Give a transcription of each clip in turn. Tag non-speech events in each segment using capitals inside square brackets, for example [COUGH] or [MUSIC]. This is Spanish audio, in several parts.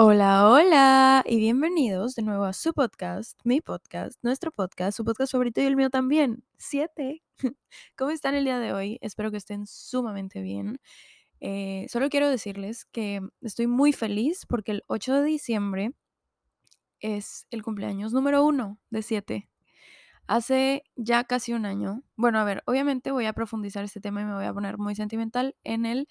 Hola, hola y bienvenidos de nuevo a su podcast, mi podcast, nuestro podcast, su podcast favorito y el mío también, 7. [LAUGHS] ¿Cómo están el día de hoy? Espero que estén sumamente bien. Eh, solo quiero decirles que estoy muy feliz porque el 8 de diciembre es el cumpleaños número uno de 7. Hace ya casi un año. Bueno, a ver, obviamente voy a profundizar este tema y me voy a poner muy sentimental en el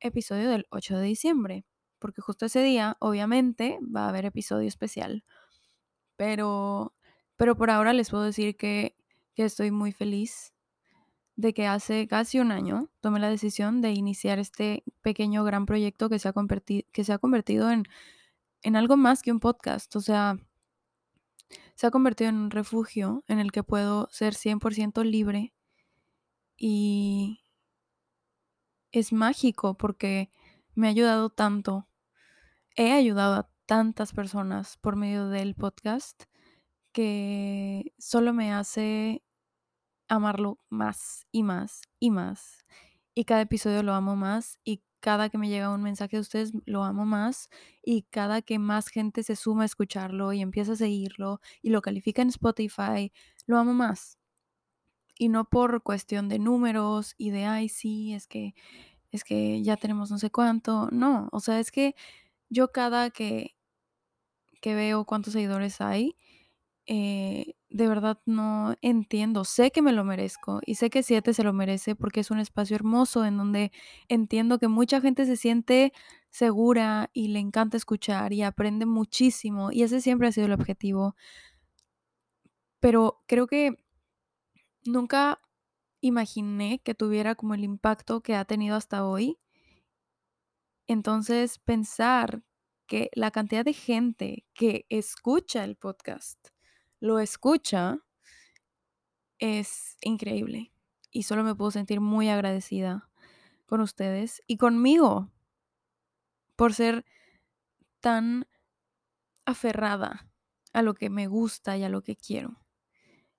episodio del 8 de diciembre porque justo ese día, obviamente, va a haber episodio especial. Pero, pero por ahora les puedo decir que, que estoy muy feliz de que hace casi un año tomé la decisión de iniciar este pequeño gran proyecto que se ha, convertido, que se ha convertido en, en algo más que un podcast. O sea, se ha convertido en un refugio en el que puedo ser 100% libre y es mágico porque me ha ayudado tanto he ayudado a tantas personas por medio del podcast que solo me hace amarlo más y más y más. Y cada episodio lo amo más y cada que me llega un mensaje de ustedes lo amo más y cada que más gente se suma a escucharlo y empieza a seguirlo y lo califica en Spotify, lo amo más. Y no por cuestión de números y de, ay, sí, es que, es que ya tenemos no sé cuánto. No, o sea, es que yo cada que, que veo cuántos seguidores hay, eh, de verdad no entiendo. Sé que me lo merezco y sé que Siete se lo merece porque es un espacio hermoso en donde entiendo que mucha gente se siente segura y le encanta escuchar y aprende muchísimo y ese siempre ha sido el objetivo. Pero creo que nunca imaginé que tuviera como el impacto que ha tenido hasta hoy. Entonces, pensar que la cantidad de gente que escucha el podcast lo escucha es increíble. Y solo me puedo sentir muy agradecida con ustedes y conmigo por ser tan aferrada a lo que me gusta y a lo que quiero.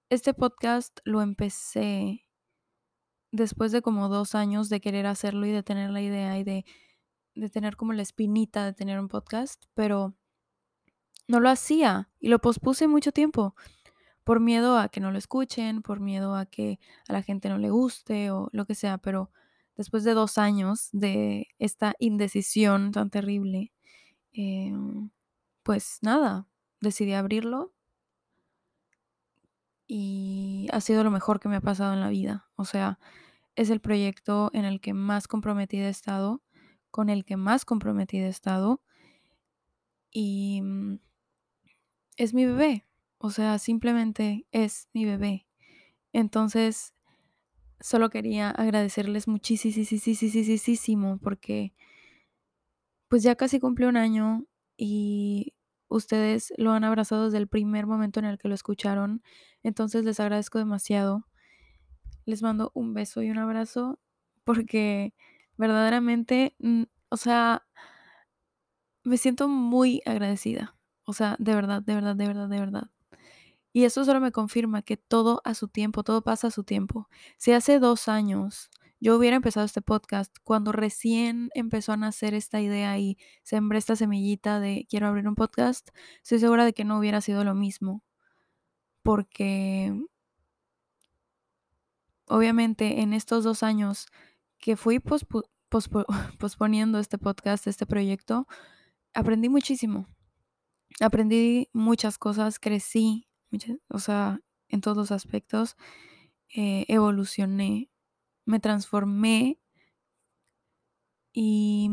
Este podcast lo empecé después de como dos años de querer hacerlo y de tener la idea y de, de tener como la espinita de tener un podcast, pero no lo hacía y lo pospuse mucho tiempo por miedo a que no lo escuchen, por miedo a que a la gente no le guste o lo que sea, pero después de dos años de esta indecisión tan terrible, em, pues nada, decidí abrirlo y ha sido lo mejor que me ha pasado en la vida. O sea, es el proyecto en el que más comprometida he estado, con el que más comprometida he estado y mm, es mi bebé. O sea, simplemente es mi bebé. Entonces, solo quería agradecerles muchísimo porque pues ya casi cumple un año y ustedes lo han abrazado desde el primer momento en el que lo escucharon. Entonces les agradezco demasiado. Les mando un beso y un abrazo porque verdaderamente, mm, o sea, me siento muy agradecida. O sea, de verdad, de verdad, de verdad, de verdad. Y eso solo me confirma que todo a su tiempo, todo pasa a su tiempo. Si hace dos años yo hubiera empezado este podcast, cuando recién empezó a nacer esta idea y sembré esta semillita de quiero abrir un podcast, estoy segura de que no hubiera sido lo mismo. Porque obviamente en estos dos años que fui [LAUGHS] posponiendo este podcast, este proyecto, aprendí muchísimo. Aprendí muchas cosas, crecí, o sea, en todos los aspectos, eh, evolucioné, me transformé y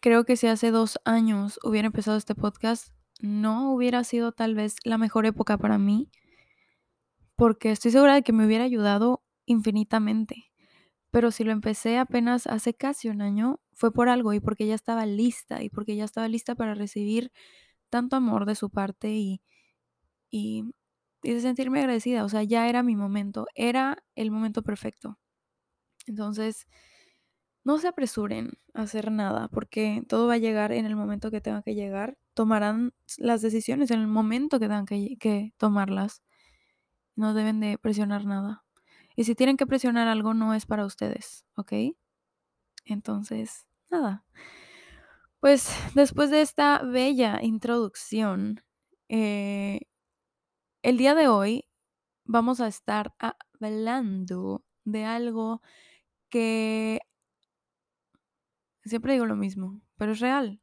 creo que si hace dos años hubiera empezado este podcast, no hubiera sido tal vez la mejor época para mí, porque estoy segura de que me hubiera ayudado infinitamente. Pero si lo empecé apenas hace casi un año, fue por algo y porque ya estaba lista y porque ya estaba lista para recibir tanto amor de su parte y, y, de sentirme agradecida. O sea, ya era mi momento, era el momento perfecto. Entonces, no se apresuren a hacer nada porque todo va a llegar en el momento que tenga que llegar. Tomarán las decisiones en el momento que tengan que tomarlas. No deben de presionar nada. Y si tienen que presionar algo, no es para ustedes, ¿ok? Entonces, nada. Pues después de esta bella introducción, eh, el día de hoy vamos a estar hablando de algo que siempre digo lo mismo, pero es real.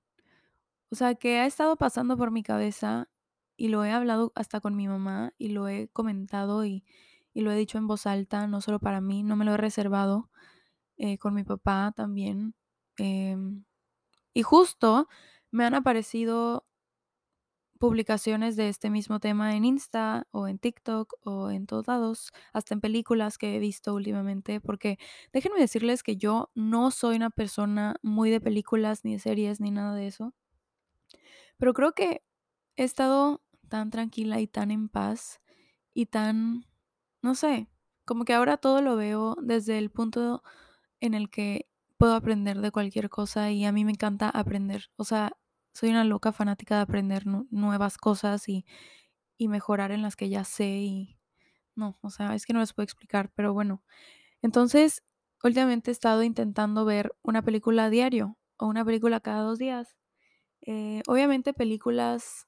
O sea, que ha estado pasando por mi cabeza y lo he hablado hasta con mi mamá y lo he comentado y, y lo he dicho en voz alta, no solo para mí, no me lo he reservado eh, con mi papá también. em, y justo me han aparecido publicaciones de este mismo tema en Insta o en TikTok o en todos lados, hasta en películas que he visto últimamente, porque déjenme decirles que yo no soy una persona muy de películas, ni de series, ni nada de eso, pero creo que he estado tan tranquila y tan en paz y tan, no sé, como que ahora todo lo veo desde el punto en el que puedo aprender de cualquier cosa y a mí me encanta aprender. O sea, soy una loca fanática de aprender nu- nuevas cosas y, y mejorar en las que ya sé y no, o sea, es que no les puedo explicar, pero bueno. Entonces, últimamente he estado intentando ver una película a diario o una película cada dos días. Eh, obviamente películas,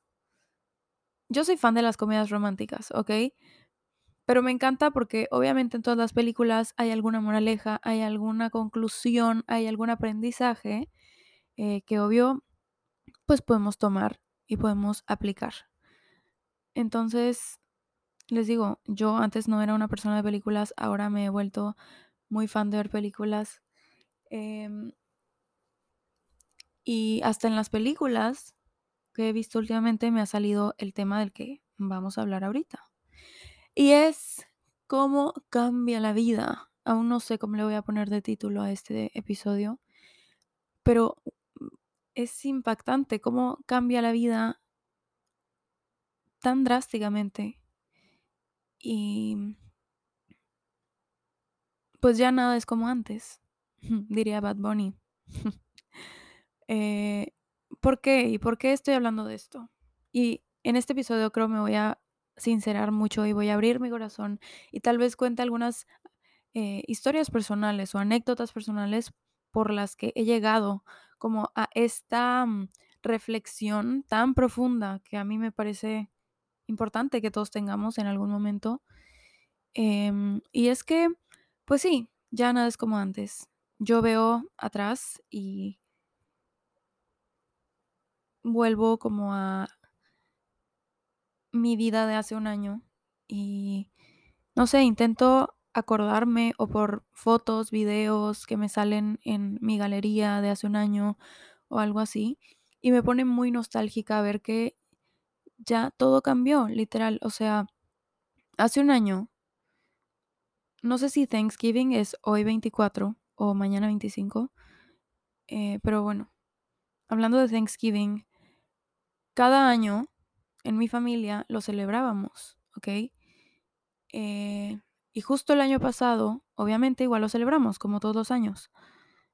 yo soy fan de las comedias románticas, ¿ok? Pero me encanta porque obviamente en todas las películas hay alguna moraleja, hay alguna conclusión, hay algún aprendizaje eh, que obvio pues podemos tomar y podemos aplicar. Entonces, les digo, yo antes no era una persona de películas, ahora me he vuelto muy fan de ver películas. em, y hasta en las películas que he visto últimamente me ha salido el tema del que vamos a hablar ahorita. Y es cómo cambia la vida. Aún no sé cómo le voy a poner de título a este episodio, pero es impactante cómo cambia la vida tan drásticamente. Y pues ya nada es como antes, [LAUGHS] diría Bad Bunny. [LAUGHS] Eh, ¿Por qué? ¿Y por qué estoy hablando de esto? Y en este episodio creo me voy a sincerar mucho y voy a abrir mi corazón y tal vez cuente algunas eh, historias personales o anécdotas personales por las que he llegado como a esta mm, reflexión tan profunda que a mí me parece importante que todos tengamos en algún momento. Em, y es que, pues sí, ya nada es como antes. Yo veo atrás y vuelvo como a mi vida de hace un año y no sé, intento acordarme o por fotos, videos que me salen en mi galería de hace un año o algo así y me pone muy nostálgica ver que ya todo cambió, literal, o sea, hace un año, no sé si Thanksgiving es hoy 24 o mañana 25, eh, pero bueno, hablando de Thanksgiving, cada año en mi familia lo celebrábamos, ¿ok? Eh, y justo el año pasado, obviamente igual lo celebramos, como todos los años.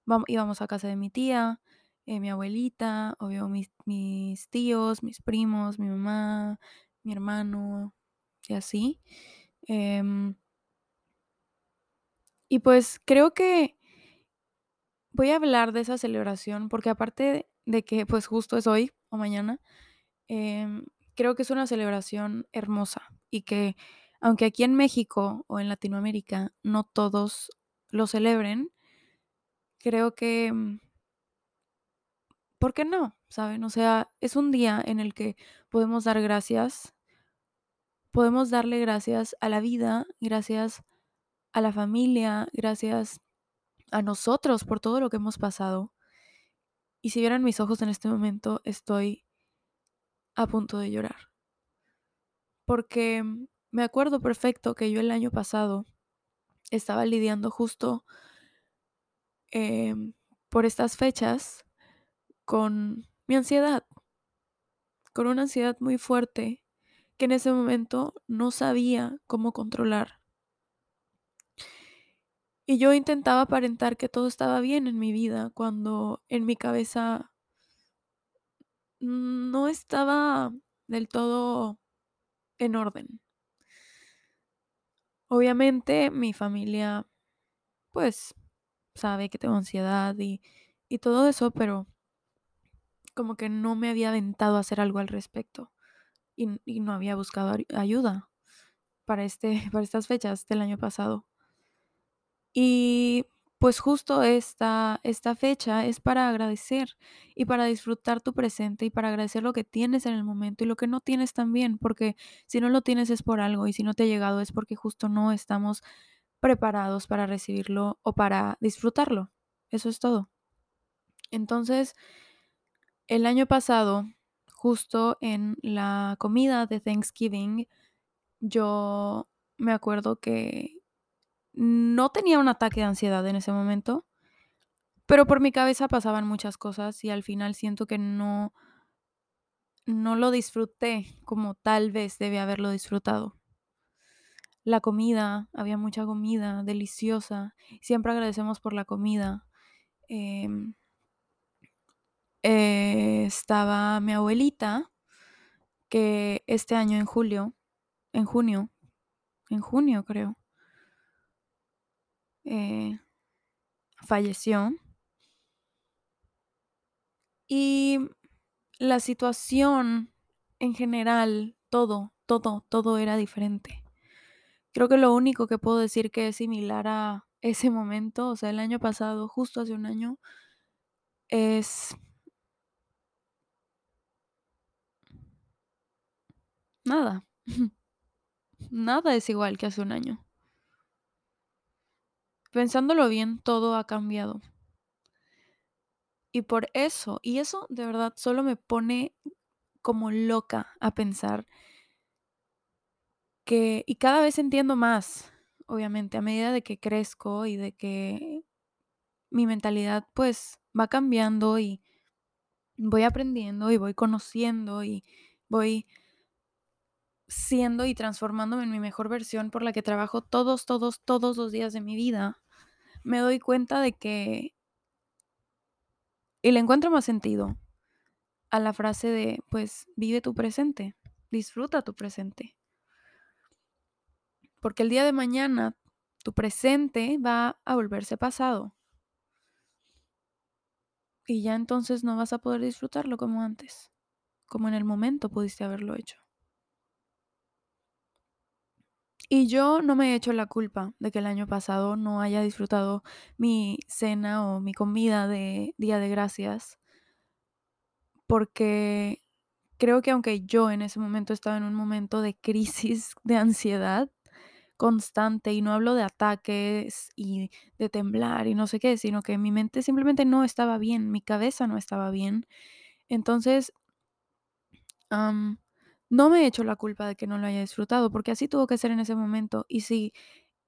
Vam- íbamos a casa de mi tía, eh, mi abuelita, obvio mis, mis tíos, mis primos, mi mamá, mi hermano, y así. Em, y pues creo que voy a hablar de esa celebración porque aparte de que pues justo es hoy o mañana, em, creo que es una celebración hermosa y que aunque aquí en México o en Latinoamérica no todos lo celebren, creo que, mm, ¿por qué no? ¿Saben? O sea, es un día en el que podemos dar gracias, podemos darle gracias a la vida, gracias a la familia, gracias a nosotros por todo lo que hemos pasado. Y si vieran mis ojos en este momento, estoy a punto de llorar. Porque mm, me acuerdo perfecto que yo el año pasado estaba lidiando justo em, por estas fechas con mi ansiedad, con una ansiedad muy fuerte que en ese momento no sabía cómo controlar. Y yo intentaba aparentar que todo estaba bien en mi vida cuando en mi cabeza no estaba del todo en orden. Obviamente mi familia pues sabe que tengo ansiedad y, y todo eso, pero como que no me había aventado a hacer algo al respecto y, y no había buscado ayuda para, este, [LAUGHS] para estas fechas del año pasado. Y pues justo esta, esta fecha es para agradecer y para disfrutar tu presente y para agradecer lo que tienes en el momento y lo que no tienes también, porque si no lo tienes es por algo y si no te ha llegado es porque justo no estamos preparados para recibirlo o para disfrutarlo. Eso es todo. Entonces, el año pasado, justo en la comida de Thanksgiving, yo me acuerdo que no tenía un ataque de ansiedad en ese momento, pero por mi cabeza pasaban muchas cosas y al final siento que no no lo disfruté como tal vez debía haberlo disfrutado. La comida, había mucha comida deliciosa. Siempre agradecemos por la comida. Em, eh, estaba mi abuelita, que este año en julio, en junio, en junio creo, eh, falleció. Y la situación en general, todo, todo, todo era diferente. Creo que lo único que puedo decir que es similar a ese momento, o sea, el año pasado, justo hace un año, es nada. [LAUGHS] Nada es igual que hace un año. Pensándolo bien, todo ha cambiado. Y por eso, y eso de verdad solo me pone como loca a pensar que, y cada vez entiendo más, obviamente, a medida de que crezco y de que mi mentalidad pues va cambiando y voy aprendiendo y voy conociendo y voy siendo y transformándome en mi mejor versión por la que trabajo todos, todos, todos los días de mi vida, me doy cuenta de que... Y le encuentro más sentido a la frase de, pues, vive tu presente, disfruta tu presente. Porque el día de mañana tu presente va a volverse pasado. Y ya entonces no vas a poder disfrutarlo como antes, como en el momento pudiste haberlo hecho. Y yo no me he hecho la culpa de que el año pasado no haya disfrutado mi cena o mi comida de Día de Gracias, porque creo que aunque yo en ese momento estaba en un momento de crisis [LAUGHS] de ansiedad constante, y no hablo de ataques y de temblar y no sé qué, sino que mi mente simplemente no estaba bien, mi cabeza no estaba bien. Entonces, no me he hecho la culpa de que no lo haya disfrutado, porque así tuvo que ser en ese momento. Y si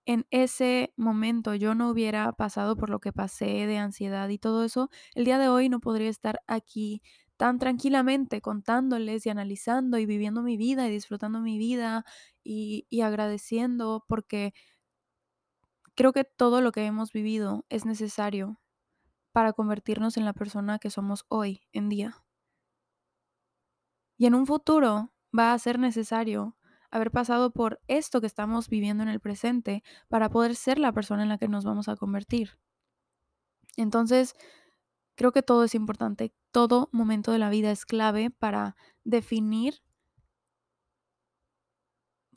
en ese momento yo no hubiera pasado por lo que pasé de ansiedad y todo eso, el día de hoy no podría estar aquí tan tranquilamente contándoles y analizando y viviendo mi vida y disfrutando mi vida y, y agradeciendo porque creo que todo lo que hemos vivido es necesario para convertirnos en la persona que somos hoy en día. Y en un futuro va a ser necesario haber pasado por esto que estamos viviendo en el presente para poder ser la persona en la que nos vamos a convertir. Entonces, creo que todo es importante, todo momento de la vida es clave para definir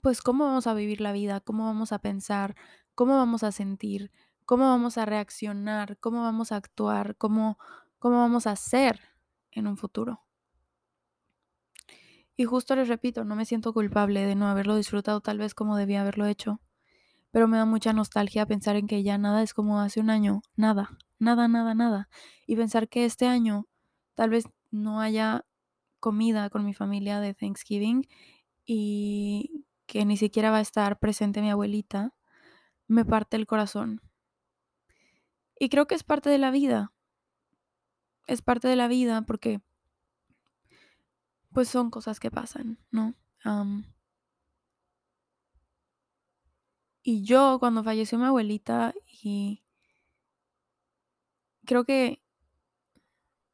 pues cómo vamos a vivir la vida, cómo vamos a pensar, cómo vamos a sentir, cómo vamos a reaccionar, cómo vamos a actuar, cómo, cómo vamos a ser en un futuro. Y justo les repito, no me siento culpable de no haberlo disfrutado tal vez como debía haberlo hecho, pero me da mucha nostalgia pensar en que ya nada es como hace un año, nada, nada, nada, nada. Y pensar que este año tal vez no haya comida con mi familia de Thanksgiving y que ni siquiera va a estar presente mi abuelita, me parte el corazón. Y creo que es parte de la vida. Es parte de la vida porque pues son cosas que pasan, ¿no? y yo cuando falleció mi abuelita y creo que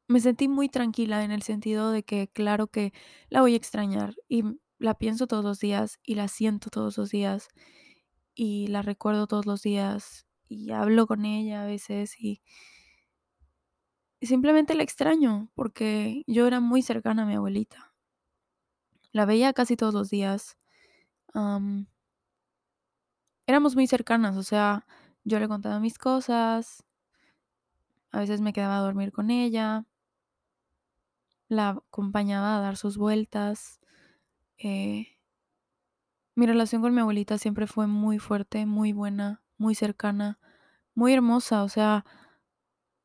me sentí muy tranquila en el sentido de que claro que la voy a extrañar y la pienso todos los días y la siento todos los días y la recuerdo todos los días y hablo con ella a veces y simplemente la extraño porque yo era muy cercana a mi abuelita. La veía casi todos los días. éramos muy cercanas, o sea, yo le contaba mis cosas, a veces me quedaba a dormir con ella, la acompañaba a dar sus vueltas. Eh, mi relación con mi abuelita siempre fue muy fuerte, muy buena, muy cercana, muy hermosa, o sea,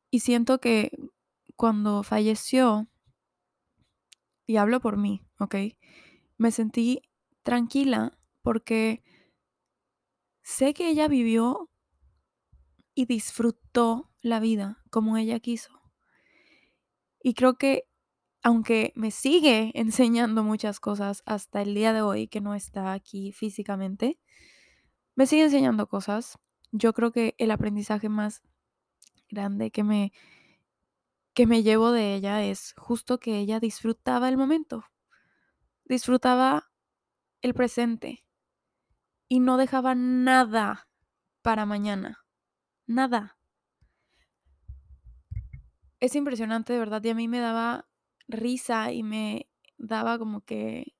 y siento que cuando falleció, y hablo por mí, ¿ok? Me sentí tranquila porque sé que ella vivió y disfrutó la vida como ella quiso. Y creo que aunque me sigue [LAUGHS] enseñando muchas cosas hasta el día de hoy, que no está aquí físicamente, me sigue enseñando cosas. Yo creo que el aprendizaje más grande que me, que me llevo de ella es justo que ella disfrutaba el momento, disfrutaba el presente y no dejaba nada para mañana, nada. Es impresionante, de verdad, y a mí me daba risa y me daba como que,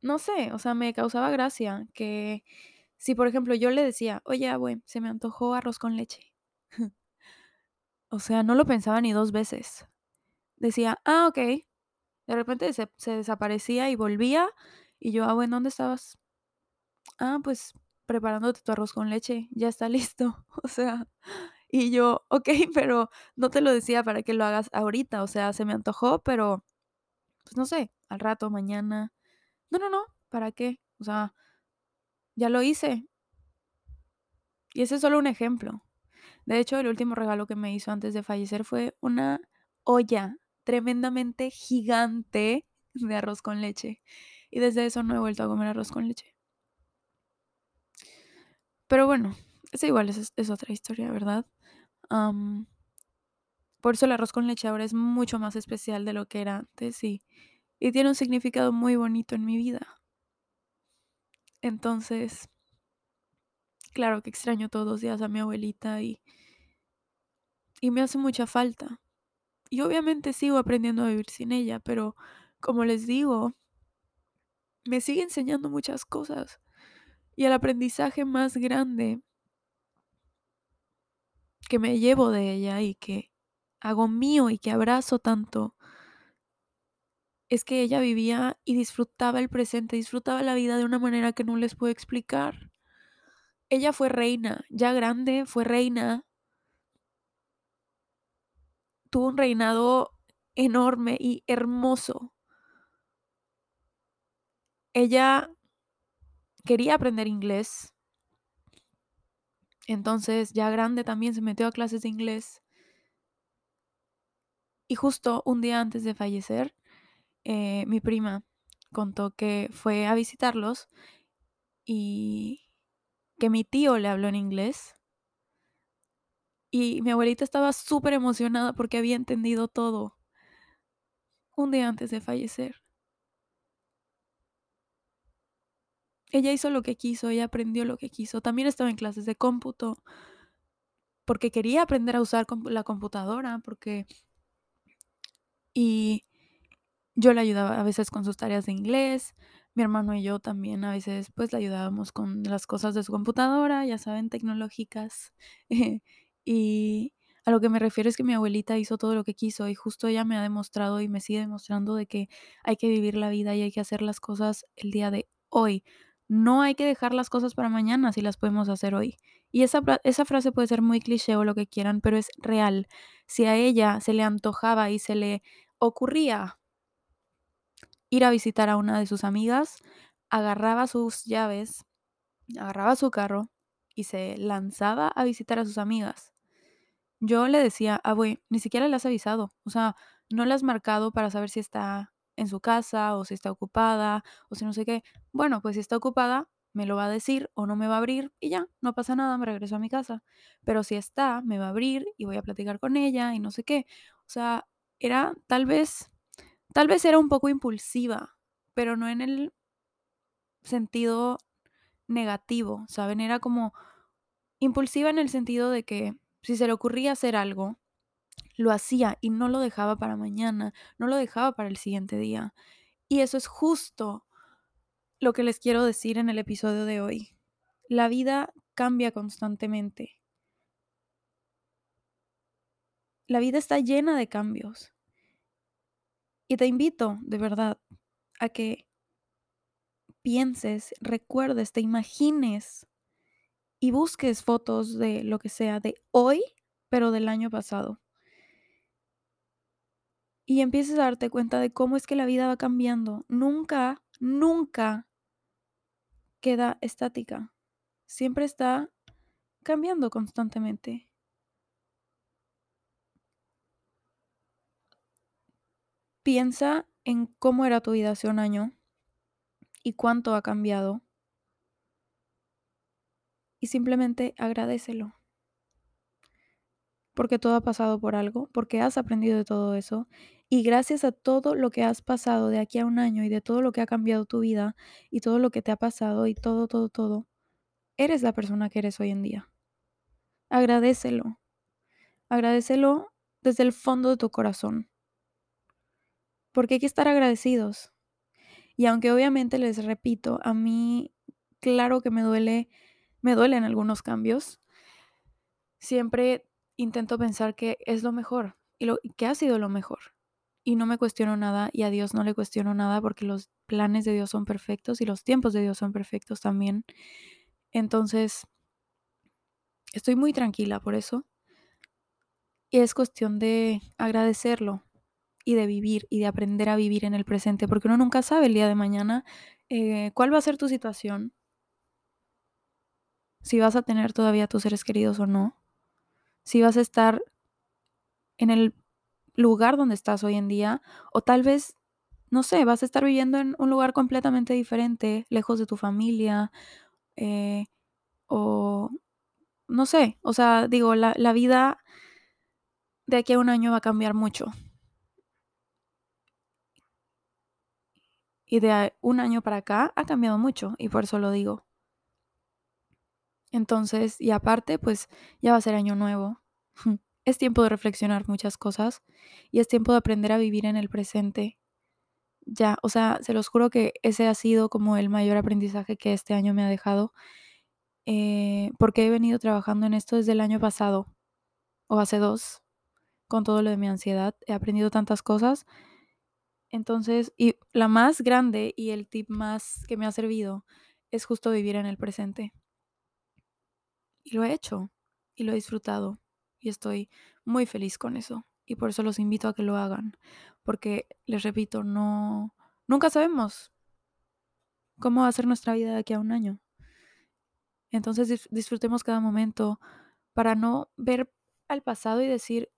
no sé, o sea, me causaba gracia que si, por ejemplo, yo le decía, oye, abue, se me antojó arroz con leche. [LAUGHS] o sea, no lo pensaba ni dos veces. Decía, ah, ok. De repente se, desaparecía y volvía y yo, abue, ¿dónde estabas? Ah, pues preparándote tu arroz con leche, ya está [LAUGHS] listo. O sea, y yo, ok, [LAUGHS] pero no te lo decía para que lo hagas ahorita, o sea, se me antojó, pero, pues no sé, al rato, mañana. No, no, no, ¿para qué? O sea, ya lo hice. Y ese es solo un ejemplo. De hecho, el último regalo que me hizo antes de fallecer fue una olla tremendamente gigante de arroz con leche. Y desde eso no he vuelto a comer arroz con leche. Pero bueno, esa igual es, es otra historia, ¿verdad? por eso el arroz con leche ahora es mucho más especial de lo que era antes y, y tiene un significado muy bonito en mi vida. Entonces, claro que extraño todos los días a mi abuelita y, y me hace mucha falta. Y obviamente sigo aprendiendo a vivir sin ella, pero como les digo, me sigue enseñando muchas cosas. Y el aprendizaje más grande que me llevo de ella y que hago mío y que abrazo tanto es que ella vivía y disfrutaba el presente, disfrutaba la vida de una manera que no les puedo explicar. Ella fue reina, ya grande, fue reina. Tuvo un reinado enorme y hermoso. Ella quería aprender inglés. Entonces, ya grande también se metió a clases de inglés. Y justo un día antes de fallecer, eh, mi prima contó que fue a visitarlos y que mi tío le habló en inglés. Y mi abuelita estaba súper emocionada porque había entendido todo un día antes de fallecer. Ella hizo lo que quiso, ella aprendió lo que quiso. También estaba en clases de cómputo porque quería aprender a usar la computadora, porque... Y yo le ayudaba a veces con sus tareas de inglés, mi hermano y yo también a veces pues le ayudábamos con las cosas de su computadora, ya saben, tecnológicas. [LAUGHS] y a lo que me refiero es que mi abuelita hizo todo lo que quiso y justo ella me ha demostrado y me sigue demostrando de que hay que vivir la vida y hay que hacer las cosas el día de hoy. No hay que dejar las cosas para mañana si las podemos hacer hoy. Y esa, esa frase puede ser muy cliché o lo que quieran, pero es real. Si a ella se le antojaba y se le ocurría ir a visitar a una de sus amigas, agarraba sus llaves, agarraba su carro y se lanzaba a visitar a sus amigas. Yo le decía, abue, ni siquiera le has avisado, o sea, no le has marcado para saber si está en su casa o si está ocupada o si no sé qué. Bueno, pues si está ocupada, me lo va a decir o no me va a abrir y ya, no pasa nada, me regreso a mi casa. Pero si está, me va a abrir y voy a platicar con ella y no sé qué. O sea, era tal vez Tal vez era un poco impulsiva, pero no en el sentido negativo, ¿saben? Era como impulsiva en el sentido de que si se le ocurría hacer algo, lo hacía y no lo dejaba para mañana, no lo dejaba para el siguiente día. Y eso es justo lo que les quiero decir en el episodio de hoy. La vida cambia constantemente. La vida está llena de cambios. Y te invito, de verdad, a que pienses, recuerdes, te imagines y busques fotos de lo que sea de hoy, pero del año pasado. Y empieces a darte cuenta de cómo es que la vida va cambiando. Nunca, nunca queda estática. Siempre está cambiando constantemente. Piensa en cómo era tu vida hace un año y cuánto ha cambiado. Y simplemente agradecelo. Porque todo ha pasado por algo, porque has aprendido de todo eso. Y gracias a todo lo que has pasado de aquí a un año y de todo lo que ha cambiado tu vida y todo lo que te ha pasado y todo, todo, todo, eres la persona que eres hoy en día. Agradecelo. Agradecelo desde el fondo de tu corazón. Porque hay que estar agradecidos. Y aunque obviamente les repito, a mí, claro que me duele, me duelen algunos cambios, siempre intento pensar que es lo mejor y lo, que ha sido lo mejor. Y no me cuestiono nada y a Dios no le cuestiono nada porque los planes de Dios son perfectos y los tiempos de Dios son perfectos también. Entonces, estoy muy tranquila por eso. Y es cuestión de agradecerlo y de vivir y de aprender a vivir en el presente, porque uno nunca sabe el día de mañana eh, cuál va a ser tu situación, si vas a tener todavía tus seres queridos o no, si vas a estar en el lugar donde estás hoy en día, o tal vez, no sé, vas a estar viviendo en un lugar completamente diferente, lejos de tu familia, eh, o no sé, o sea, digo, la, la vida de aquí a un año va a cambiar mucho. Y de un año para acá ha cambiado mucho y por eso lo digo. Entonces, y aparte, pues ya va a ser año nuevo. [LAUGHS] Es tiempo de reflexionar muchas cosas y es tiempo de aprender a vivir en el presente. Ya, o sea, se los juro que ese ha sido como el mayor aprendizaje que este año me ha dejado. Eh, porque he venido trabajando en esto desde el año pasado o hace dos, con todo lo de mi ansiedad. He aprendido tantas cosas. Entonces, y la más grande y el tip más que me ha servido es justo vivir en el presente. Y lo he hecho y lo he disfrutado y estoy muy feliz con eso. Y por eso los invito a que lo hagan. Porque, les repito, no, nunca sabemos cómo va a ser nuestra vida de aquí a un año. Entonces disfrutemos cada momento para no ver al pasado y decir,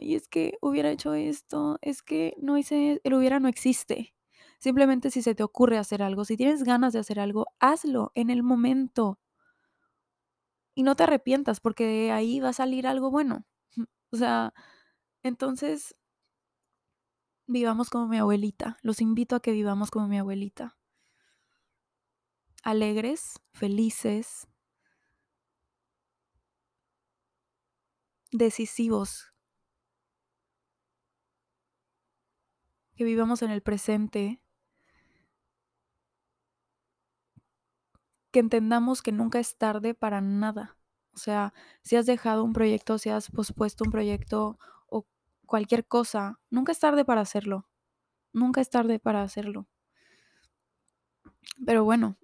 y es que hubiera hecho esto, es que no hice, el hubiera no existe. Simplemente si se te ocurre hacer algo, si tienes ganas de hacer algo, hazlo en el momento y no te arrepientas porque de ahí va a salir algo bueno. O sea, entonces vivamos como mi abuelita. Los invito a que vivamos como mi abuelita. Alegres, felices, decisivos. Que vivamos en el presente que entendamos que nunca es tarde para nada. O sea, si has dejado un proyecto, si has pospuesto un proyecto o cualquier cosa, nunca es tarde para hacerlo. Nunca es tarde para hacerlo. Pero bueno,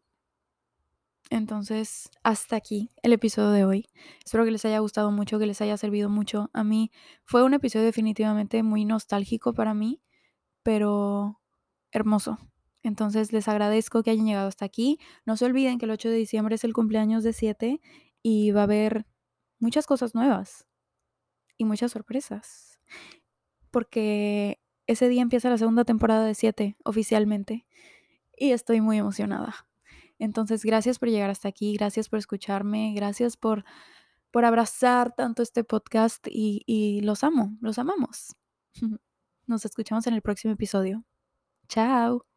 entonces hasta aquí el episodio de hoy. Espero que les haya gustado mucho, que les haya servido mucho. A mí fue un episodio definitivamente muy nostálgico para mí, pero hermoso. Entonces les agradezco que hayan llegado hasta aquí. No se olviden que el 8 de diciembre es el cumpleaños de 7 y va a haber muchas cosas nuevas y muchas sorpresas. Porque ese día empieza la segunda temporada de 7 oficialmente y estoy muy emocionada. Entonces, gracias por llegar hasta aquí, gracias por escucharme, gracias por, por abrazar tanto este podcast y, y los amo, los amamos. [LAUGHS] Nos escuchamos en el próximo episodio. Chao.